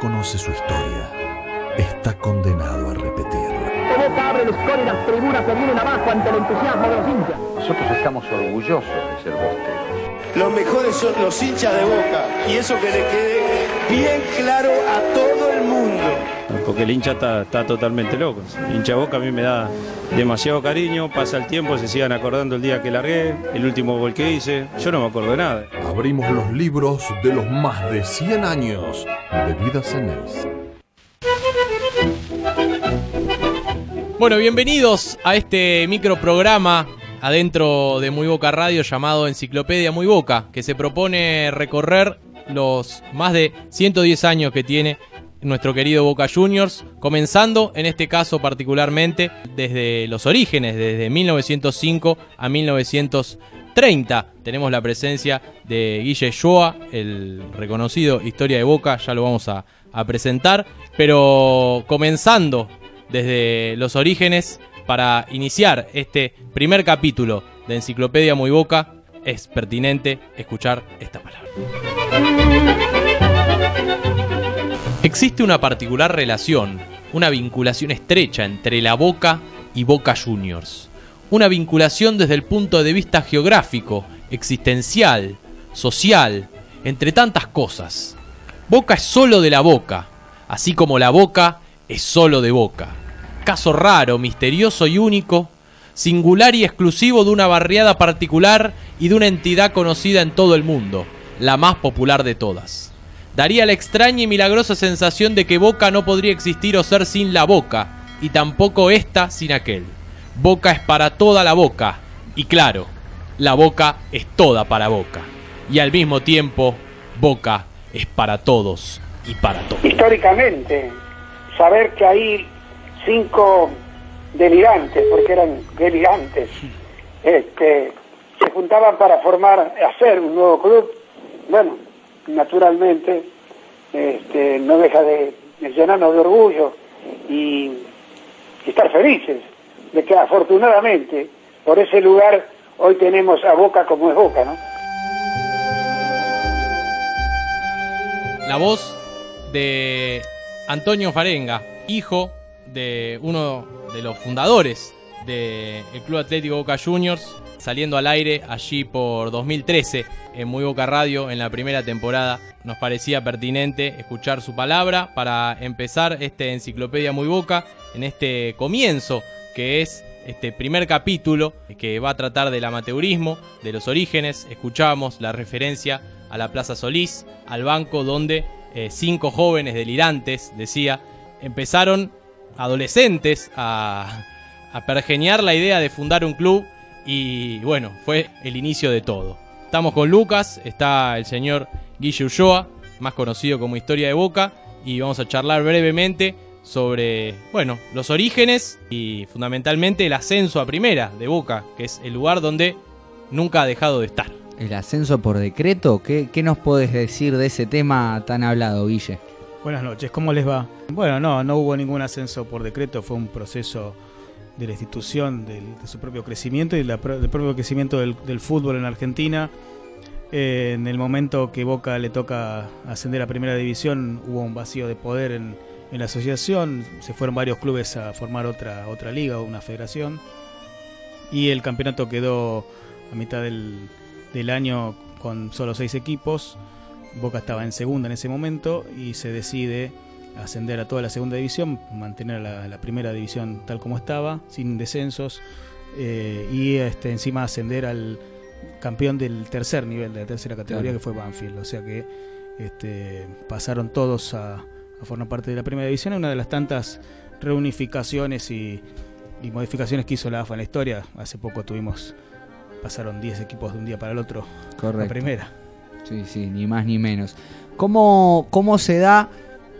conoce su historia está condenado a repetirla. Boca abre el score y las tribunas se vienen abajo ante el entusiasmo de los hinchas. Nosotros estamos orgullosos de ser bosteros. Los mejores son los hinchas de Boca y eso que le quede bien claro a todo el mundo. Porque el hincha está, está totalmente loco. El hincha Boca a mí me da demasiado cariño, pasa el tiempo, se sigan acordando el día que largué, el último gol que hice. Yo no me acuerdo de nada. Abrimos los libros de los más de 100 años de vida Ceneice. Bueno, bienvenidos a este microprograma adentro de Muy Boca Radio llamado Enciclopedia Muy Boca, que se propone recorrer los más de 110 años que tiene nuestro querido Boca Juniors, comenzando en este caso particularmente desde los orígenes, desde 1905 a 1930. Tenemos la presencia de Guille Shoa, el reconocido Historia de Boca, ya lo vamos a, a presentar, pero comenzando desde los orígenes para iniciar este primer capítulo de Enciclopedia Muy Boca, es pertinente escuchar esta palabra. Existe una particular relación, una vinculación estrecha entre la Boca y Boca Juniors. Una vinculación desde el punto de vista geográfico, existencial, social, entre tantas cosas. Boca es solo de la Boca, así como la Boca es solo de Boca. Caso raro, misterioso y único, singular y exclusivo de una barriada particular y de una entidad conocida en todo el mundo, la más popular de todas. Daría la extraña y milagrosa sensación de que Boca no podría existir o ser sin la Boca, y tampoco esta sin aquel. Boca es para toda la Boca, y claro, la Boca es toda para Boca. Y al mismo tiempo, Boca es para todos y para todos. Históricamente, saber que hay cinco delirantes, porque eran delirantes, este, se juntaban para formar, hacer un nuevo club, bueno, naturalmente, este, no deja de, de llenarnos de orgullo y, estar felices de que afortunadamente por ese lugar hoy tenemos a Boca como es Boca, ¿no? La voz de Antonio Farenga, hijo de uno de los fundadores del Club Atlético Boca Juniors, saliendo al aire allí por 2013 en Muy Boca Radio en la primera temporada. Nos parecía pertinente escuchar su palabra para empezar este Enciclopedia Muy Boca en este comienzo que es este primer capítulo que va a tratar del amateurismo, de los orígenes. Escuchábamos la referencia a la Plaza Solís, al banco donde eh, cinco jóvenes delirantes, decía, empezaron adolescentes a, a pergeñar la idea de fundar un club y bueno, fue el inicio de todo. Estamos con Lucas, está el señor Guille Ulloa, más conocido como Historia de Boca, y vamos a charlar brevemente sobre, bueno, los orígenes y fundamentalmente el ascenso a primera de Boca, que es el lugar donde nunca ha dejado de estar. ¿El ascenso por decreto? ¿Qué, qué nos podés decir de ese tema tan hablado, Guille? Buenas noches, ¿cómo les va? Bueno, no, no hubo ningún ascenso por decreto, fue un proceso de la institución, del, de su propio crecimiento y del propio crecimiento del, del fútbol en Argentina. Eh, en el momento que Boca le toca ascender a primera división, hubo un vacío de poder en, en la asociación, se fueron varios clubes a formar otra, otra liga o una federación y el campeonato quedó a mitad del, del año con solo seis equipos. Boca estaba en segunda en ese momento y se decide ascender a toda la segunda división, mantener la, la primera división tal como estaba, sin descensos, eh, y este, encima ascender al campeón del tercer nivel, de la tercera categoría, Claro. que fue Banfield. O sea que este, pasaron todos a, a formar parte de la primera división, una de las tantas reunificaciones y, y modificaciones que hizo la AFA en la historia. Hace poco tuvimos, pasaron 10 equipos de un día para el otro Correcto. primera. Sí, sí, ni más ni menos. ¿Cómo, cómo se da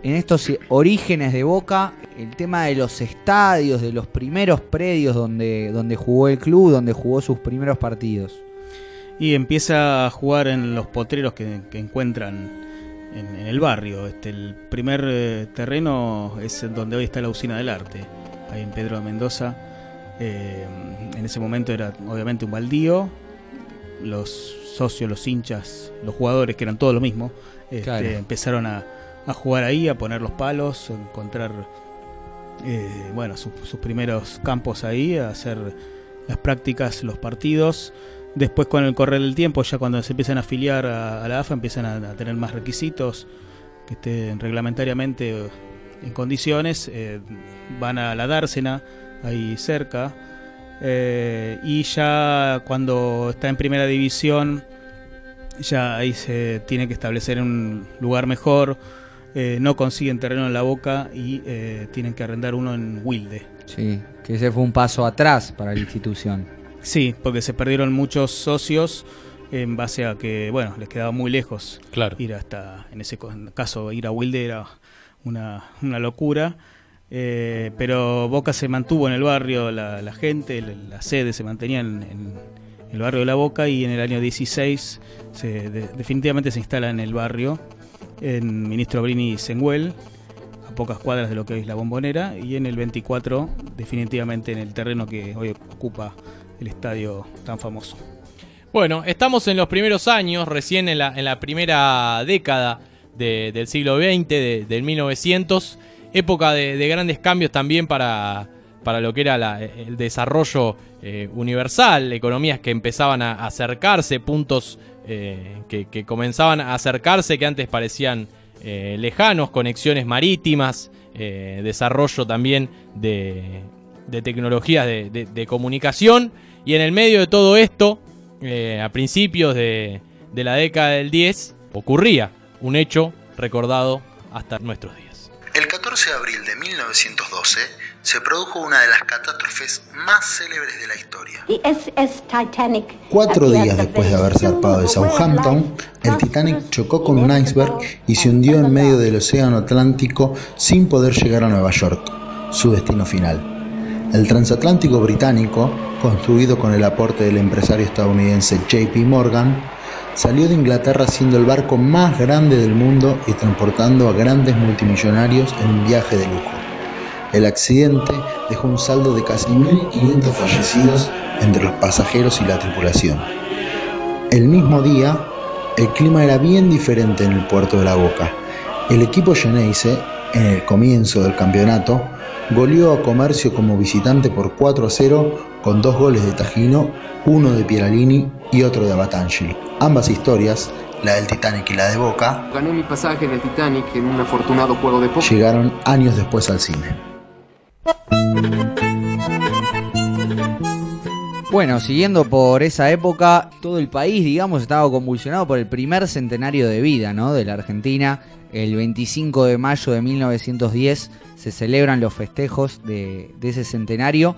en estos orígenes de Boca el tema de los estadios, de los primeros predios donde, donde jugó el club, donde jugó sus primeros partidos? Y empieza a jugar en los potreros que, que encuentran en, en el barrio. Este, el primer eh, terreno es donde hoy está la usina del arte, ahí en Pedro de Mendoza. Eh, en ese momento era obviamente un baldío. Los socios, los hinchas, los jugadores, que eran todo lo mismo, este, Claro. empezaron a, a jugar ahí, a poner los palos, a encontrar eh, bueno, sus, sus primeros campos ahí, a hacer las prácticas, los partidos. Después con el correr del tiempo, ya cuando se empiezan a afiliar a, la AFA, empiezan a, tener más requisitos que estén reglamentariamente en condiciones, eh, van a la dársena, ahí cerca, eh, y ya cuando está en primera división, ya ahí se tiene que establecer un lugar mejor, eh, no consiguen terreno en la boca y eh, tienen que arrendar uno en Wilde. Sí, que ese fue un paso atrás para la institución. Sí, porque se perdieron muchos socios en base a que, bueno, les quedaba muy lejos Claro. ir hasta, en ese caso, ir a Wilde era una, una locura. Eh, pero Boca se mantuvo en el barrio, la, la gente, la, la sede se mantenía en, en el barrio de La Boca y en el año 16 se, de- definitivamente se instala en el barrio, en Ministro Brini Senguel, a pocas cuadras de lo que es la bombonera, y en el 24 definitivamente en el terreno que hoy ocupa el estadio tan famoso. Bueno, estamos en los primeros años, recién en la, en la primera década de- del siglo XX, de- del 1900, época de, de grandes cambios también para, para lo que era el desarrollo eh, universal, economías que empezaban a acercarse, puntos eh, que, comenzaban a acercarse que antes parecían eh, lejanos, conexiones marítimas, eh, desarrollo también de, tecnologías de, de- comunicación. Y en el medio de todo esto, a principios de la década del 10, ocurría un hecho recordado hasta nuestros días. El 14 de abril de 1912 se produjo una de las catástrofes más célebres de la historia. The SS Titanic. Cuatro días después de haber zarpado de Southampton, el Titanic chocó con un iceberg y se hundió en medio del Océano Atlántico sin poder llegar a Nueva York, su destino final. El transatlántico británico, construido con el aporte del empresario estadounidense JP Morgan, salió de Inglaterra siendo el barco más grande del mundo y transportando a grandes multimillonarios en un viaje de lujo. El accidente dejó un saldo de casi 1.500 fallecidos entre los pasajeros y la tripulación. El mismo día, el clima era bien diferente en el puerto de La Boca. El equipo Geneise, en el comienzo del campeonato, goleó a Comercio como visitante por 4 a 0 con dos goles de Tajino, uno de Pieralini y otro de Abatangeli. Ambas historias, la del Titanic y la de Boca, Gané mi pasaje en el Titanic en un afortunado juego de llegaron años después al cine. Bueno, siguiendo por esa época, todo el país, digamos, estaba convulsionado por el primer centenario de vida, ¿no? De la Argentina. El 25 de mayo de 1910 se celebran los festejos de, de ese centenario.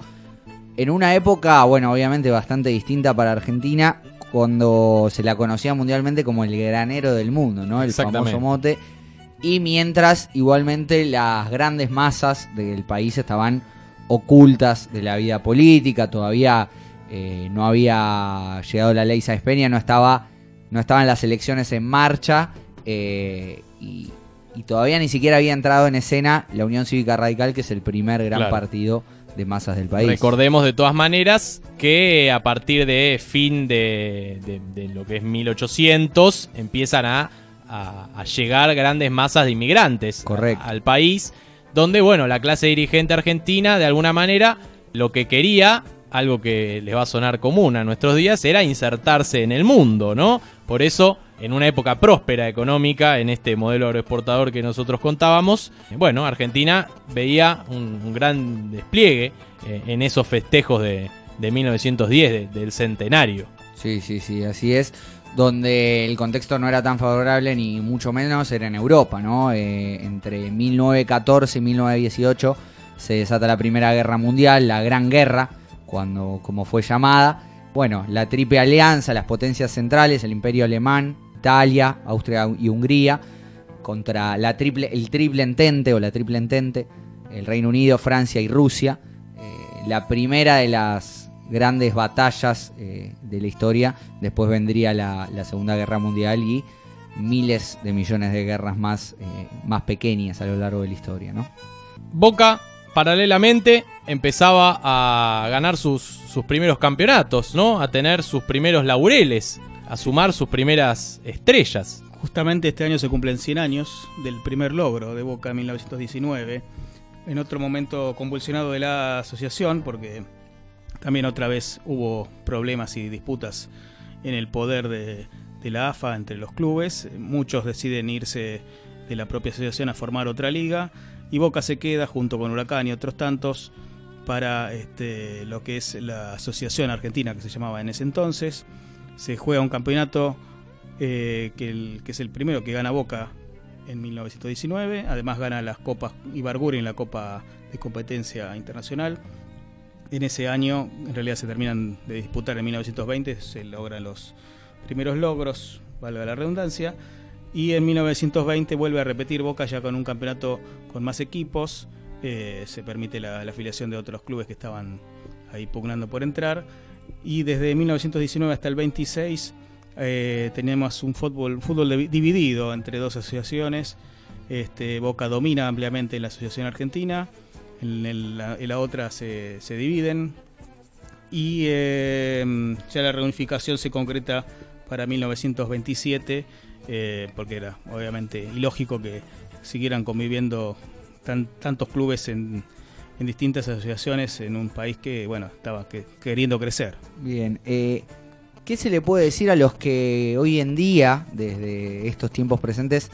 En una época, bueno, obviamente bastante distinta para Argentina, cuando se la conocía mundialmente como el granero del mundo, ¿no? El famoso mote. Y mientras, igualmente, las grandes masas del país estaban ocultas de la vida política, todavía eh, no había llegado la ley Sáenz Peña, no estaba, no estaban las elecciones en marcha eh, y, y todavía ni siquiera había entrado en escena la Unión Cívica Radical, que es el primer gran Claro. partido de masas del país. Recordemos de todas maneras que a partir de fin de, de- de lo que es 1800 empiezan a, a- a llegar grandes masas de inmigrantes a- al país, donde bueno, la clase dirigente argentina de alguna manera lo que quería, algo que les va a sonar común a nuestros días, era insertarse en el mundo, ¿no? Por eso, en una época próspera económica, en este modelo agroexportador que nosotros contábamos, bueno, Argentina veía un, un gran despliegue eh, en esos festejos de, de 1910, de- del centenario. Sí, sí, sí, así es. Donde el contexto no era tan favorable ni mucho menos era en Europa, ¿no? Eh, entre 1914 y 1918 se desata la Primera Guerra Mundial, la Gran Guerra, cuando como fue llamada. Bueno, la Triple Alianza, las potencias centrales, el Imperio Alemán, Italia, Austria y Hungría, contra la triple, el Triple Entente o la Triple Entente, el Reino Unido, Francia y Rusia. Eh, la primera de las grandes batallas eh, de la historia. Después vendría la, la Segunda Guerra Mundial y miles de millones de guerras más, eh, más pequeñas a lo largo de la historia, ¿no? Boca, paralelamente, empezaba a ganar sus, sus primeros campeonatos, ¿no? A tener sus primeros laureles, a sumar sus primeras estrellas. justamente este año se cumplen 100 años del primer logro de Boca en 1919, en otro momento convulsionado de la asociación, porque también otra vez hubo problemas y disputas en el poder de, la AFA entre los clubes, muchos deciden irse de la propia asociación a formar otra liga, y Boca se queda junto con Huracán y otros tantos para este, lo que es la Asociación Argentina, que se llamaba en ese entonces. Se juega un campeonato eh, que es el primero que gana Boca en 1919. Además gana las copas Ibarguri en la Copa de Competencia Internacional. En ese año, en realidad se terminan de disputar en 1920, se logran los primeros logros, valga la redundancia. Y en 1920 vuelve a repetir Boca ya con un campeonato con más equipos. eh, se permite la, la afiliación de otros clubes que estaban ahí pugnando por entrar. Y desde 1919 hasta el 26 eh, tenemos un fútbol, fútbol divi- dividido entre dos asociaciones. Este, Boca domina ampliamente la Asociación Argentina, en, la otra se, se dividen. Y eh, ya la reunificación se concreta para 1927, eh, porque era obviamente ilógico que siguieran conviviendo tan- tantos clubes en, en distintas asociaciones en un país que bueno estaba que- queriendo crecer. Bien, eh, ¿qué se le puede decir a los que hoy en día, desde estos tiempos presentes,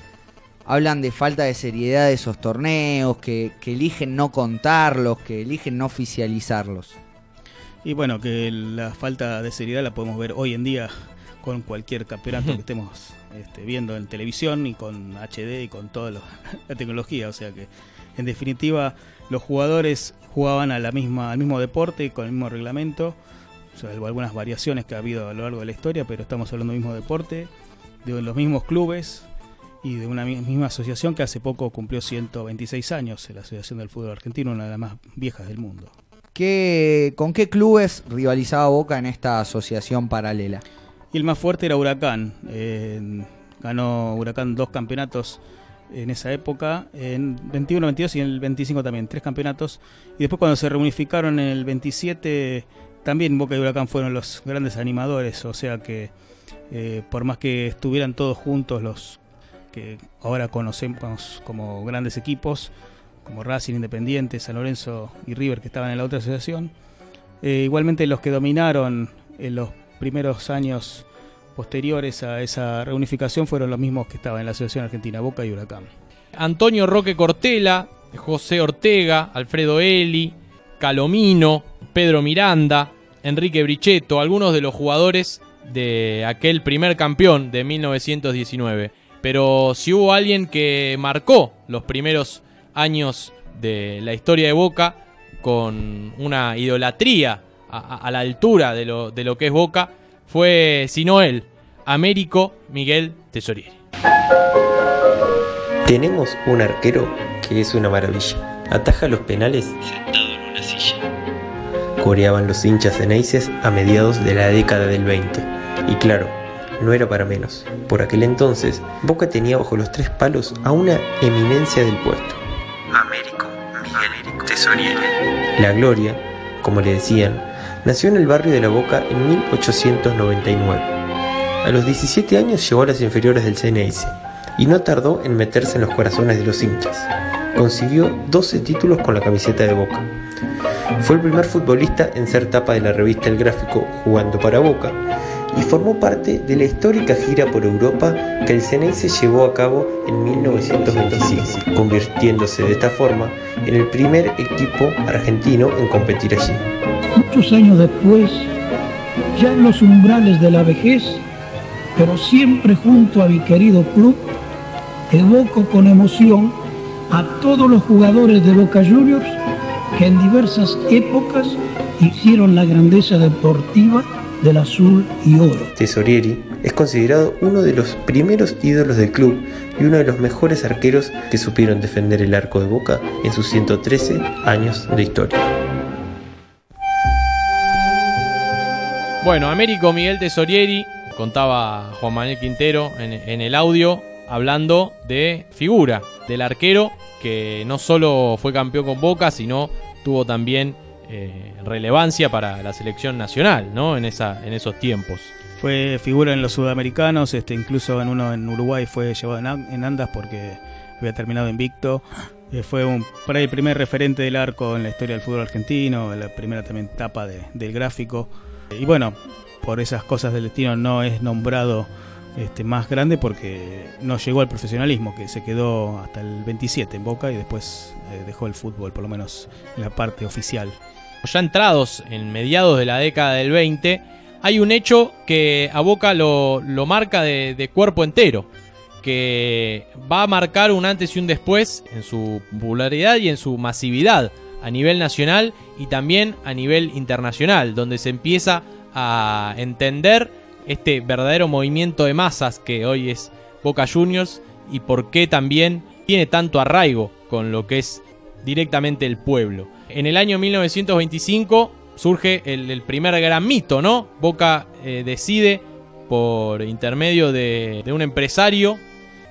hablan de falta de seriedad de esos torneos, que, que eligen no contarlos, que eligen no oficializarlos? Y bueno, que la falta de seriedad la podemos ver hoy en día con cualquier campeonato que estemos este, viendo en televisión y con HD y con toda la tecnología. O sea que, en definitiva, los jugadores jugaban a la misma, al mismo deporte, con el mismo reglamento, salvo algunas variaciones que ha habido a lo largo de la historia, pero estamos hablando del mismo deporte, de los mismos clubes y de una mi- misma asociación que hace poco cumplió 126 años, la Asociación del Fútbol Argentino, una de las más viejas del mundo. ¿Qué, ¿Con qué clubes rivalizaba Boca en esta asociación paralela? Y el más fuerte era Huracán. Eh, ganó Huracán dos campeonatos en esa época, en 21, 22 y en el 25 también, tres campeonatos. Y después cuando se reunificaron en el 27, también Boca y Huracán fueron los grandes animadores. O sea que eh, por más que estuvieran todos juntos los que ahora conocemos como grandes equipos, como Racing, Independiente, San Lorenzo y River que estaban en la otra asociación, eh, igualmente los que dominaron en los primeros años posteriores a esa reunificación fueron los mismos que estaban en la Asociación Argentina, Boca y Huracán. Antonio Roque Cortela, José Ortega, Alfredo Eli, Calomino, Pedro Miranda, Enrique Brichetto, algunos de los jugadores de aquel primer campeón de 1919. Pero si hubo alguien que marcó los primeros años de la historia de Boca con una idolatría a, la altura de lo, de lo que es Boca, fue, si no él, Américo Miguel Tesorieri. Tenemos un arquero que es una maravilla. Ataja los penales sentado en una silla. Coreaban los hinchas ceneices a mediados de la década del 20. Y claro, no era para menos. Por aquel entonces, Boca tenía bajo los tres palos a una eminencia del puesto. Américo Miguel Tesoriere. La Gloria, como le decían, nació en el barrio de La Boca en 1899. A los 17 años llegó a las inferiores del Ceneice y no tardó en meterse en los corazones de los hinchas. Consiguió 12 títulos con la camiseta de Boca. Fue el primer futbolista en ser tapa de la revista El Gráfico jugando para Boca y formó parte de la histórica gira por Europa que el Ceneice llevó a cabo en 1925, convirtiéndose de esta forma en el primer equipo argentino en competir allí. Muchos años después, ya en los umbrales de la vejez, pero siempre junto a mi querido club, evoco con emoción a todos los jugadores de Boca Juniors que en diversas épocas hicieron la grandeza deportiva del azul y oro. Tesorieri es considerado uno de los primeros ídolos del club y uno de los mejores arqueros que supieron defender el arco de Boca en sus 113 años de historia. Bueno, Américo Miguel Tesorieri, contaba Juan Manuel Quintero en, en el audio, hablando de figura, del arquero que no solo fue campeón con Boca, sino tuvo también eh, relevancia para la selección nacional, ¿no? En, esa, en esos tiempos. Fue figura en los sudamericanos, este, incluso en uno en Uruguay fue llevado en, an- en andas porque había terminado invicto. Eh, fue un, por ahí el primer referente del arco en la historia del fútbol argentino, la primera también etapa de- del gráfico. Y bueno, por esas cosas del destino no es nombrado este, más grande porque no llegó al profesionalismo, que se quedó hasta el 27 en Boca y después eh, dejó el fútbol, por lo menos en la parte oficial. Ya entrados en mediados de la década del 20, hay un hecho que a Boca lo, marca de, de cuerpo entero, que va a marcar un antes y un después en su popularidad y en su masividad a nivel nacional y también a nivel internacional, donde se empieza a entender este verdadero movimiento de masas que hoy es Boca Juniors y por qué también tiene tanto arraigo con lo que es directamente el pueblo. En el año 1925 surge el, el primer gran mito, ¿no? Boca eh, decide, por intermedio de, de un empresario,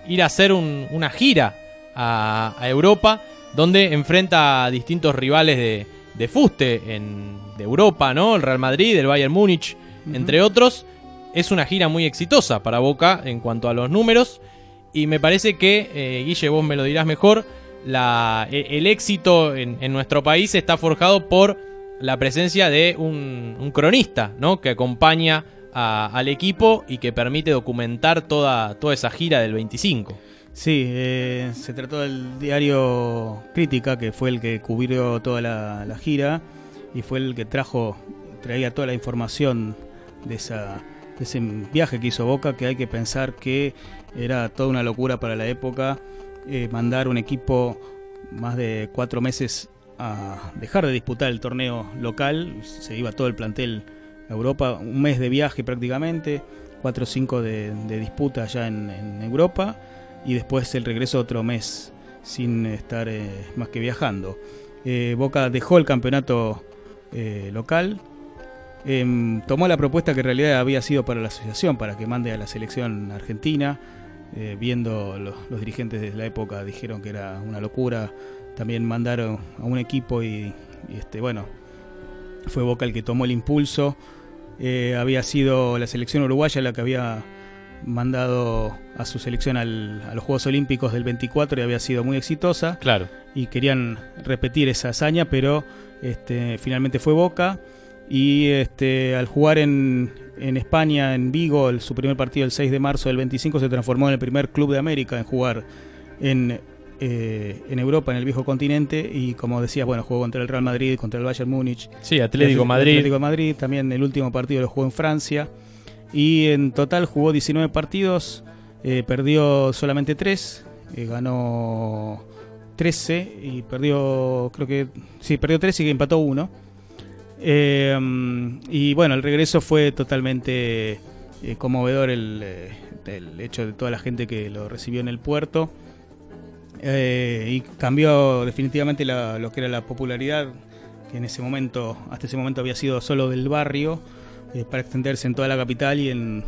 ir a hacer un- una gira a, a Europa, donde enfrenta a distintos rivales de, de fuste en, de Europa, ¿no? El Real Madrid, el Bayern Múnich, entre otros. Es una gira muy exitosa para Boca en cuanto a los números. Y me parece que, eh, Guille, vos me lo dirás mejor, la, e- el éxito en, en nuestro país está forjado por la presencia de un, cronista, ¿no? Que acompaña a- al equipo y que permite documentar toda, toda esa gira del 25. Sí, eh, se trató del diario Crítica, que fue el que cubrió toda la, la gira y fue el que trajo, traía toda la información de, esa, de ese viaje que hizo Boca, que hay que pensar que era toda una locura para la época eh, mandar un equipo más de cuatro meses a dejar de disputar el torneo local, se iba todo el plantel a Europa, un mes de viaje prácticamente, cuatro o cinco de, disputa allá en, Europa y después el regreso otro mes sin estar eh, más que viajando. Eh, Boca dejó el campeonato local, em, tomó la propuesta que en realidad había sido para la asociación, para que mande a la selección argentina, eh, viendo los, los dirigentes de la época dijeron que era una locura, también mandaron a un equipo y, y, este bueno, fue Boca el que tomó el impulso. Eh, había sido la selección uruguaya la que había mandado a su selección al- a los Juegos Olímpicos del 24 y había sido muy exitosa. Claro. Y querían repetir esa hazaña, pero este, finalmente fue Boca. Y este, al jugar en, en España, en Vigo, el- su primer partido el 6 de marzo del 25, se transformó en el primer club de América en jugar en, eh, en Europa, en el viejo continente. Y como decía, bueno, jugó contra el Real Madrid, contra el Bayern Múnich. Sí, Atlético El Madrid. Atlético Madrid, también el último partido lo jugó en Francia. Y en total jugó 19 partidos, eh, perdió solamente 3, ganó 13 y perdió, creo que, sí, perdió 3 y empató 1. Y bueno, el regreso fue totalmente eh, conmovedor el, eh, el hecho de toda la gente que lo recibió en el puerto. Eh, y cambió definitivamente la- lo que era la popularidad, que en ese momento, hasta ese momento había sido solo del barrio, para extenderse en toda la capital y en,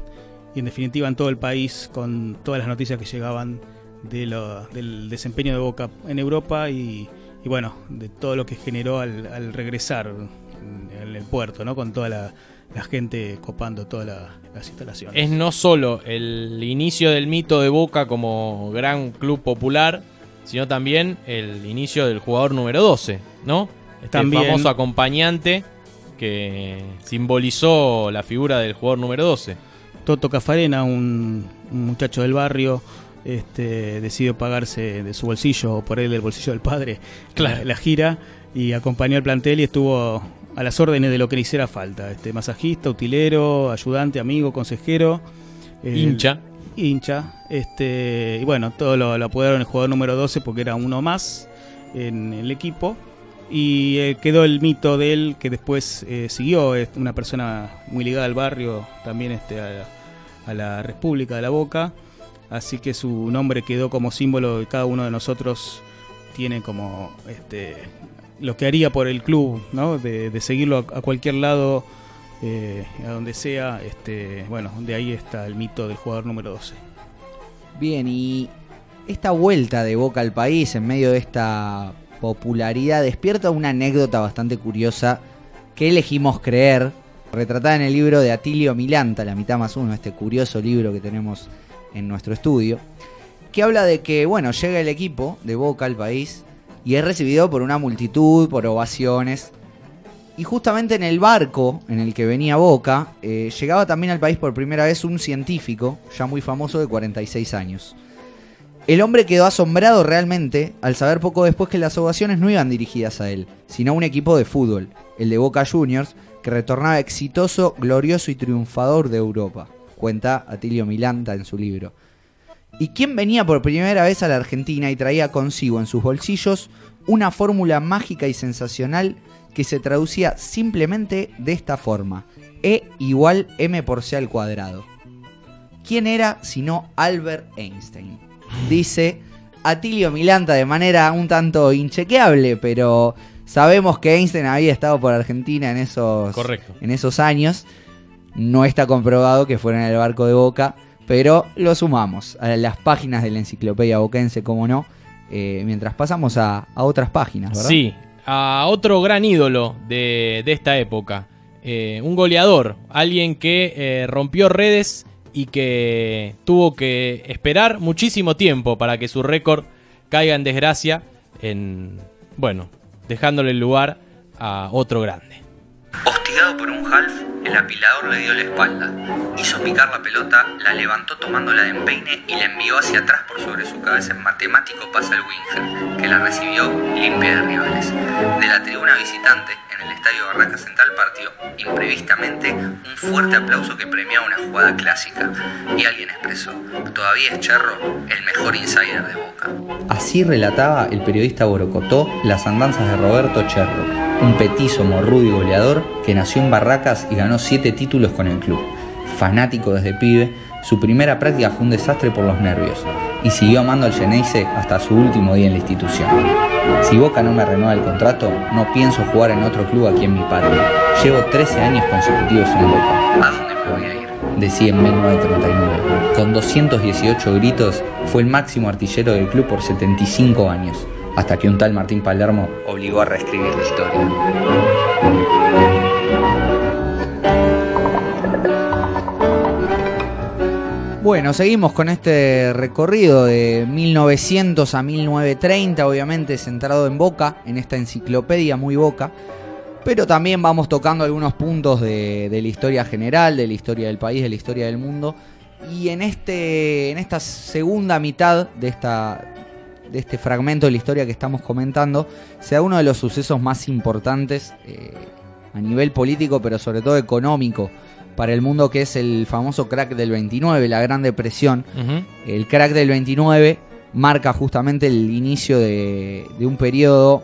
y en definitiva en todo el país, con todas las noticias que llegaban de lo- del desempeño de Boca en Europa y, y bueno, de todo lo que generó al regresar en, el puerto, ¿no? con toda la, la gente copando todas la- las instalaciones. Es no solo el inicio del mito de Boca como gran club popular, sino también el inicio del jugador número 12, ¿no? Este También. famoso acompañante que simbolizó la figura del jugador número 12. Toto Cafarena, un, un muchacho del barrio, este, decidió pagarse de su bolsillo o por él del bolsillo del padre Claro. la, la gira y acompañó al plantel y estuvo a las órdenes de lo que le hiciera falta. Este, masajista, utilero, ayudante, amigo, consejero. Hincha. Hincha. Este, y bueno, todo lo, lo apodaron el jugador número 12 porque era uno más en el equipo. Y eh, quedó el mito de él que después eh, siguió, es una persona muy ligada al barrio, también este, a, a la República de la Boca. Así que su nombre quedó como símbolo de cada uno de nosotros. Tiene como este, lo que haría por el club, ¿no? de, de seguirlo a, cualquier lado, eh, a donde sea. Este, bueno, de ahí está el mito del jugador número 12. Bien, y esta vuelta de Boca al país en medio de esta popularidad despierta una anécdota bastante curiosa que elegimos creer retratada en el libro de Atilio Milanta, La mitad más uno, este curioso libro que tenemos en nuestro estudio, que habla de que, bueno, llega el equipo de Boca al país y es recibido por una multitud, por ovaciones. Y justamente en el barco en el que venía Boca, eh, llegaba también al país por primera vez un científico, ya muy famoso de 46 años. El hombre quedó asombrado realmente al saber poco después que las ovaciones no iban dirigidas a él, sino a un equipo de fútbol, el de Boca Juniors, que retornaba exitoso, glorioso y triunfador de Europa, cuenta Atilio Milanta en su libro. ¿Y quién venía por primera vez a la Argentina y traía consigo en sus bolsillos una fórmula mágica y sensacional que se traducía simplemente de esta forma? E igual m por c al cuadrado. ¿Quién era sino Albert Einstein? Dice Atilio Milanta de manera un tanto inchequeable, pero sabemos que Einstein había estado por Argentina en esos, Correcto. En esos años. No está comprobado que fuera en el barco de Boca, pero lo sumamos a las páginas de la enciclopedia boquense, como no, eh, mientras pasamos a, a, otras páginas, ¿verdad? Sí, a otro gran ídolo de, de esta época. Eh, un goleador, alguien que eh, rompió redes y que tuvo que esperar muchísimo tiempo para que su récord caiga en desgracia, en bueno, dejándole el lugar a otro grande. Por un half, el apilador le dio la espalda. Hizo picar la pelota, la levantó tomándola de empeine y la envió hacia atrás por sobre su cabeza en matemático pasa el Winger, que la recibió limpia de rivales. De la tribuna visitante, en el estadio Barraca Central partió, imprevistamente, un fuerte aplauso que premiaba una jugada clásica. Y alguien expresó, todavía es Cherro, el mejor insider de Boca. Así relataba el periodista Borocotó las andanzas de Roberto Cherro, un petizo morrudo y goleador que nació en Barracas y ganó siete títulos con el club. Fanático desde pibe, su primera práctica fue un desastre por los nervios y siguió amando al Geneise hasta su último día en la institución. Si Boca no me renueva el contrato, no pienso jugar en otro club aquí en mi patria. Llevo 13 años consecutivos en Boca. ¿A dónde me voy a ir? Decía en 1939. Con 218 gritos, fue el máximo artillero del club por 75 años, hasta que un tal Martín Palermo obligó a reescribir la historia. Bueno, seguimos con este recorrido de 1900 a 1930, obviamente centrado en Boca, en esta enciclopedia muy Boca, pero también vamos tocando algunos puntos de, la historia general, de la historia del país, de la historia del mundo, y en, este, en esta segunda mitad de, esta, de este fragmento de la historia que estamos comentando, se da uno de los sucesos más importantes eh, a nivel político, pero sobre todo económico, para el mundo que es el famoso crack del 29, la Gran Depresión. Uh -huh. El crack del 29 marca justamente el inicio de, de, un periodo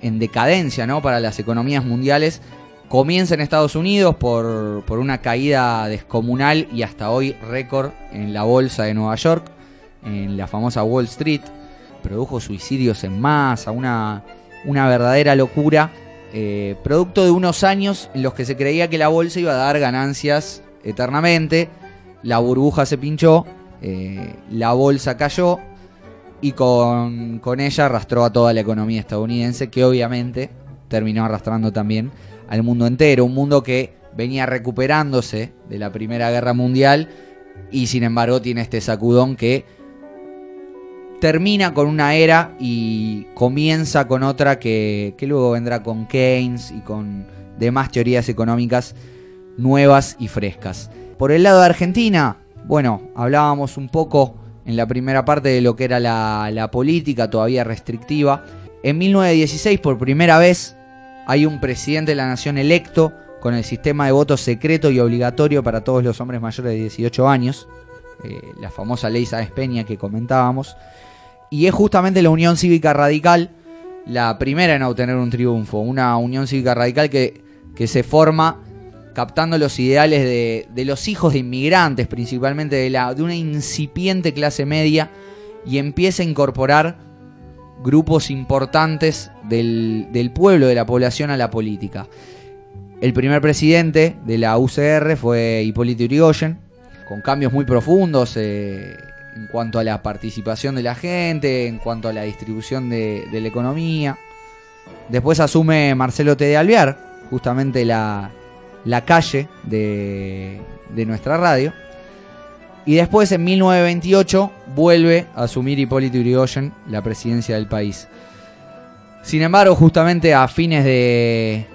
en decadencia ¿no? para las economías mundiales. Comienza en Estados Unidos por, por una caída descomunal y hasta hoy récord en la bolsa de Nueva York, en la famosa Wall Street. Produjo suicidios en masa, una, una verdadera locura eh, producto de unos años en los que se creía que la bolsa iba a dar ganancias eternamente, la burbuja se pinchó, eh, la bolsa cayó y con, con, ella arrastró a toda la economía estadounidense, que obviamente terminó arrastrando también al mundo entero, un mundo que venía recuperándose de la Primera Guerra Mundial y sin embargo tiene este sacudón que termina con una era y comienza con otra que, que, luego vendrá con Keynes y con demás teorías económicas nuevas y frescas. Por el lado de Argentina, bueno, hablábamos un poco en la primera parte de lo que era la, la política todavía restrictiva. En 1916, por primera vez, hay un presidente de la nación electo con el sistema de voto secreto y obligatorio para todos los hombres mayores de 18 años, eh, la famosa ley Sáenz Peña que comentábamos y es justamente la Unión Cívica Radical la primera en obtener un triunfo, una Unión Cívica Radical que, que se forma captando los ideales de, de, los hijos de inmigrantes, principalmente de, la, de una incipiente clase media, y empieza a incorporar grupos importantes del, del pueblo, de la población a la política. El primer presidente de la UCR fue Hipólito Yrigoyen, con cambios muy profundos. Eh, en cuanto a la participación de la gente, en cuanto a la distribución de, la economía. Después asume Marcelo T. de Alvear, justamente la, la calle de, de nuestra radio. Y después, en 1928, vuelve a asumir Hipólito Yrigoyen la presidencia del país. Sin embargo, justamente a fines de,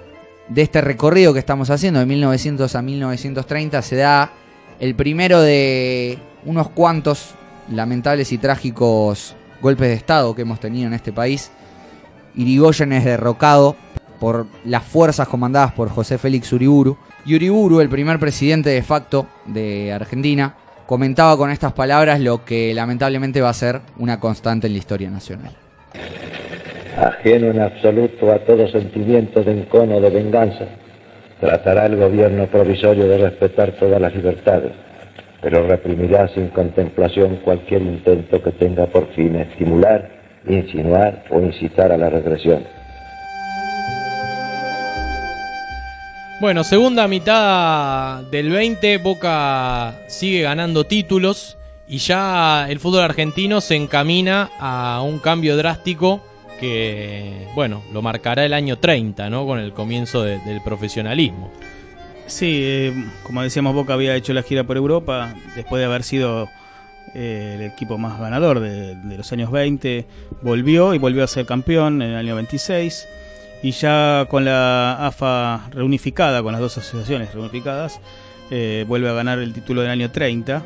de este recorrido que estamos haciendo, de 1900 a 1930, se da el primero de unos cuantos lamentables y trágicos golpes de Estado que hemos tenido en este país. Irigoyen es derrocado por las fuerzas comandadas por José Félix Uriburu. Y Uriburu, el primer presidente de facto de Argentina, comentaba con estas palabras lo que lamentablemente va a ser una constante en la historia nacional. Ajeno en absoluto a todo sentimiento de encono de venganza, tratará el gobierno provisorio de respetar todas las libertades, pero reprimirá sin contemplación cualquier intento que tenga por fin estimular, insinuar o incitar a la regresión. Bueno, segunda mitad del 20, Boca sigue ganando títulos y ya el fútbol argentino se encamina a un cambio drástico que, bueno, lo marcará el año 30, ¿no? Con el comienzo de- del profesionalismo. Sí, eh, como decíamos, Boca había hecho la gira por Europa después de haber sido eh, el equipo más ganador de, de los años 20. Volvió y volvió a ser campeón en el año 26. Y ya con la AFA reunificada, con las dos asociaciones reunificadas, eh, vuelve a ganar el título del año 30.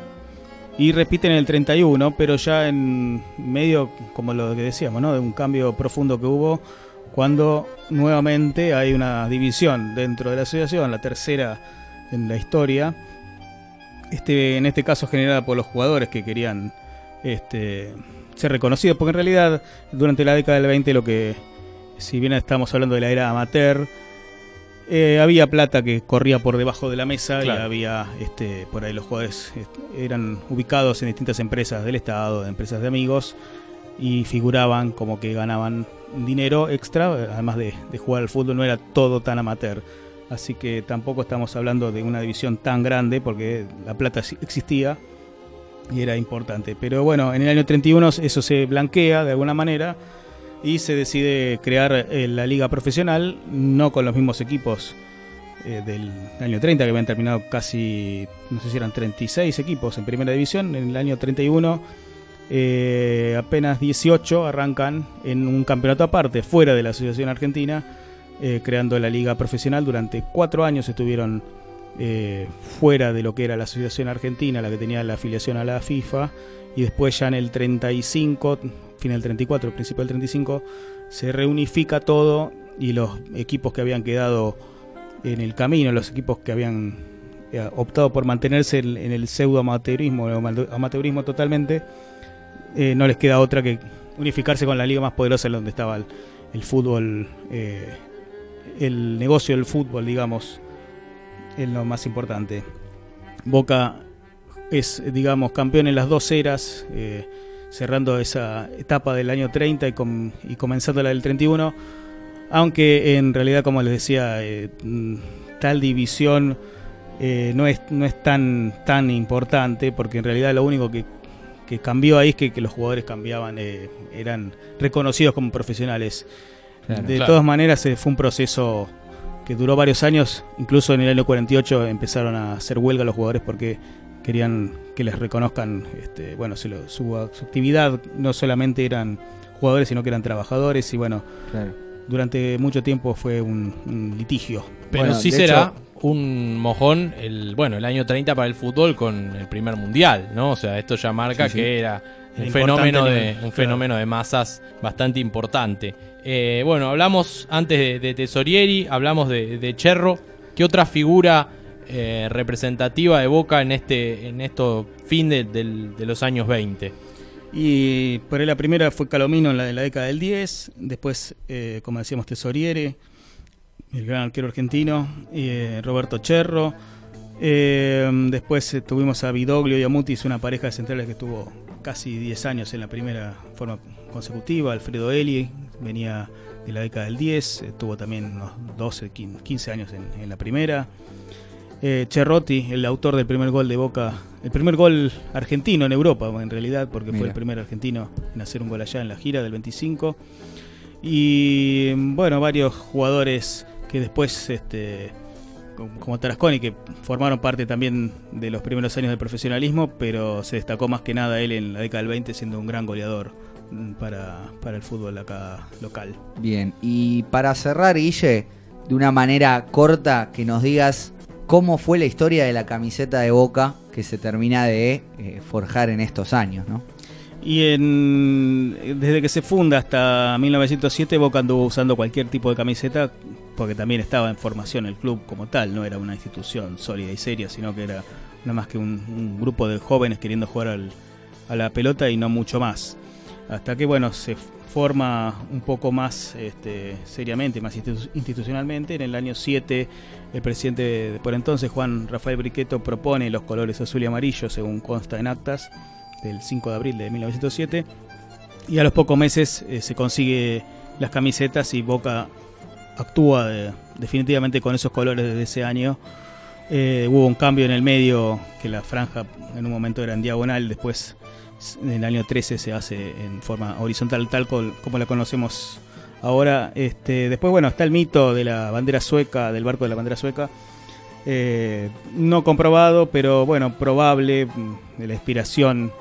Y repite en el 31, pero ya en medio, como lo que decíamos, ¿no? de un cambio profundo que hubo cuando nuevamente hay una división dentro de la asociación, la tercera en la historia, este, en este caso generada por los jugadores que querían este, ser reconocidos, porque en realidad durante la década del 20 lo que, si bien estamos hablando de la era amateur, eh, había plata que corría por debajo de la mesa Claro. y había este, por ahí los jugadores este, eran ubicados en distintas empresas del Estado, de empresas de amigos y figuraban como que ganaban dinero extra, además de, jugar al fútbol, no era todo tan amateur. Así que tampoco estamos hablando de una división tan grande porque la plata existía y era importante. Pero bueno, en el año 31 eso se blanquea de alguna manera y se decide crear eh, la liga profesional, no con los mismos equipos eh, del año 30, que habían terminado casi, no sé si eran 36 equipos en primera división. En el año 31 eh, apenas 18 arrancan en un campeonato aparte, fuera de la Asociación Argentina, eh, creando la liga profesional. Durante cuatro años estuvieron eh, fuera de lo que era la Asociación Argentina, la que tenía la afiliación a la FIFA, y después ya en el 35, fin del 34, principio del 35, se reunifica todo y los equipos que habían quedado en el camino, los equipos que habían eh, optado por mantenerse en, el pseudo amateurismo, amateurismo totalmente, eh, no les queda otra que unificarse con la liga más poderosa en donde estaba el, fútbol, eh, el negocio del fútbol, digamos, es lo más importante. Boca es, digamos, campeón en las dos eras, eh, cerrando esa etapa del año 30 y, com- y comenzando la del 31, aunque en realidad, como les decía, tal división no, es, no es tan, tan importante, porque en realidad lo único que, que cambió ahí es que, que los jugadores cambiaban, eh, eran reconocidos como profesionales. Claro. de Claro. todas maneras, eh, fue un proceso que duró varios años, incluso en el año 48 empezaron a hacer huelga los jugadores porque querían que les reconozcan, este, bueno, su, su actividad no solamente eran jugadores, sino que eran trabajadores y bueno, Claro. durante mucho tiempo fue un, un litigio. Pero Bueno, sí será hecho, un mojón el bueno el año 30 para el fútbol con el primer mundial, ¿no? O sea, esto ya marca Sí, sí. que era un fenómeno de nivel, un claro. fenómeno de masas bastante importante. Eh, bueno, hablamos antes de, de Tesorieri, hablamos de, de Cherro. ¿Qué otra figura eh, representativa de Boca en este en esto fin de, de los años 20? Y por ahí la primera fue Calomino en la de la década del 10, después, eh, como decíamos, Tesoriere, el gran arquero argentino, eh, Roberto Cherro, eh, después eh, tuvimos a Vidoglio y a Mutis, una pareja de centrales que estuvo casi 10 años en la primera forma consecutiva, Alfredo Eli venía de la década del 10, eh, tuvo también unos 12, 15 años en, en la primera. Eh, el autor del primer gol de Boca, el primer gol argentino en Europa, en realidad, porque fue el primer argentino en hacer un gol allá en la gira del 25. Y bueno, varios jugadores que después, este, como Tarasconi, que formaron parte también de los primeros años del profesionalismo, pero se destacó más que nada él en la década del 20 siendo un gran goleador para, para el fútbol acá local. Bien, y para cerrar, Guille, de una manera corta, que nos digas cómo fue la historia de la camiseta de Boca que se termina de eh, forjar en estos años, ¿no? Y en, desde que se funda hasta 1907 Boca anduvo usando cualquier tipo de camiseta porque también estaba en formación el club como tal, no era una institución sólida y seria, sino que era nada más que un, grupo de jóvenes queriendo jugar a la pelota y no mucho más. Hasta que bueno, se forma un poco más este, seriamente, más institucionalmente. En el año 7 el presidente de por entonces, Juan Rafael Briqueto, propone los colores azul y amarillo según consta en actas del 5 de abril de 1907. Y a los pocos meses eh, se consigue las camisetas y Boca actúa eh, definitivamente con esos colores desde ese año. Eh, hubo un cambio en el medio, que la franja en un momento era en diagonal, después en el año 13 se hace en forma horizontal, tal como la conocemos ahora. Este, después, bueno, está el mito de la bandera sueca, del barco de la bandera sueca. Eh, no comprobado, pero bueno, probable mm, de la inspiración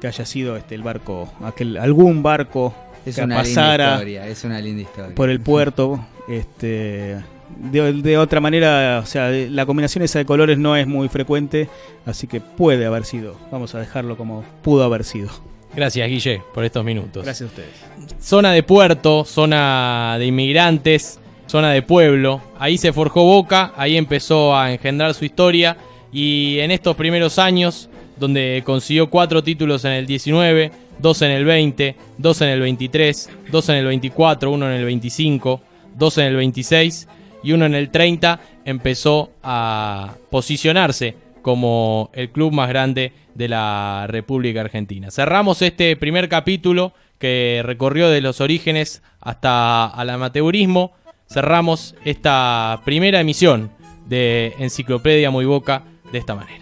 que haya sido este el barco, aquel algún barco es que una pasara linda historia, es una linda historia. por el puerto. Este, de, de, otra manera, o sea, la combinación esa de colores no es muy frecuente, así que puede haber sido. Vamos a dejarlo como pudo haber sido. Gracias, Guille, por estos minutos. Gracias a ustedes. Zona de puerto, zona de inmigrantes, zona de pueblo. Ahí se forjó Boca, ahí empezó a engendrar su historia. Y en estos primeros años, donde consiguió cuatro títulos en el 19, dos en el 20, dos en el 23, dos en el 24, uno en el 25, dos en el 26 y uno en el 30, empezó a posicionarse como el club más grande de la República Argentina. Cerramos este primer capítulo que recorrió de los orígenes hasta al amateurismo. Cerramos esta primera emisión de Enciclopedia Muy Boca de esta manera.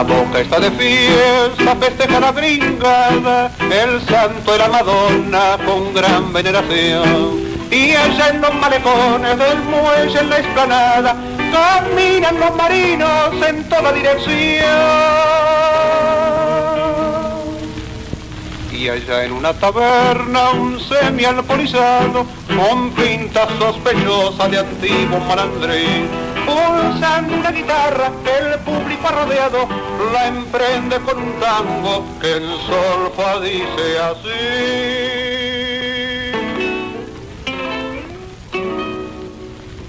La boca está de fiesta, festeja la el santo era Madonna con gran veneración. Y allá en los malecones del muelle en la explanada, caminan los marinos en toda dirección. Y allá en una taberna un semi-alcoholizado, con pinta sospechosa de antiguo malandrín, pulsando una guitarra, el público rodeado la emprende con un tango que el solfa dice así.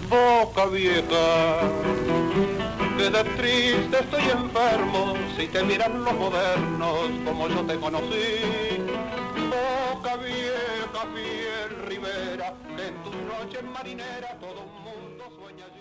Boca vieja, que de triste estoy enfermo, si te miran los modernos como yo te conocí. Boca vieja, fiel ribera, que en tus noches marineras todo el mundo sueña allí.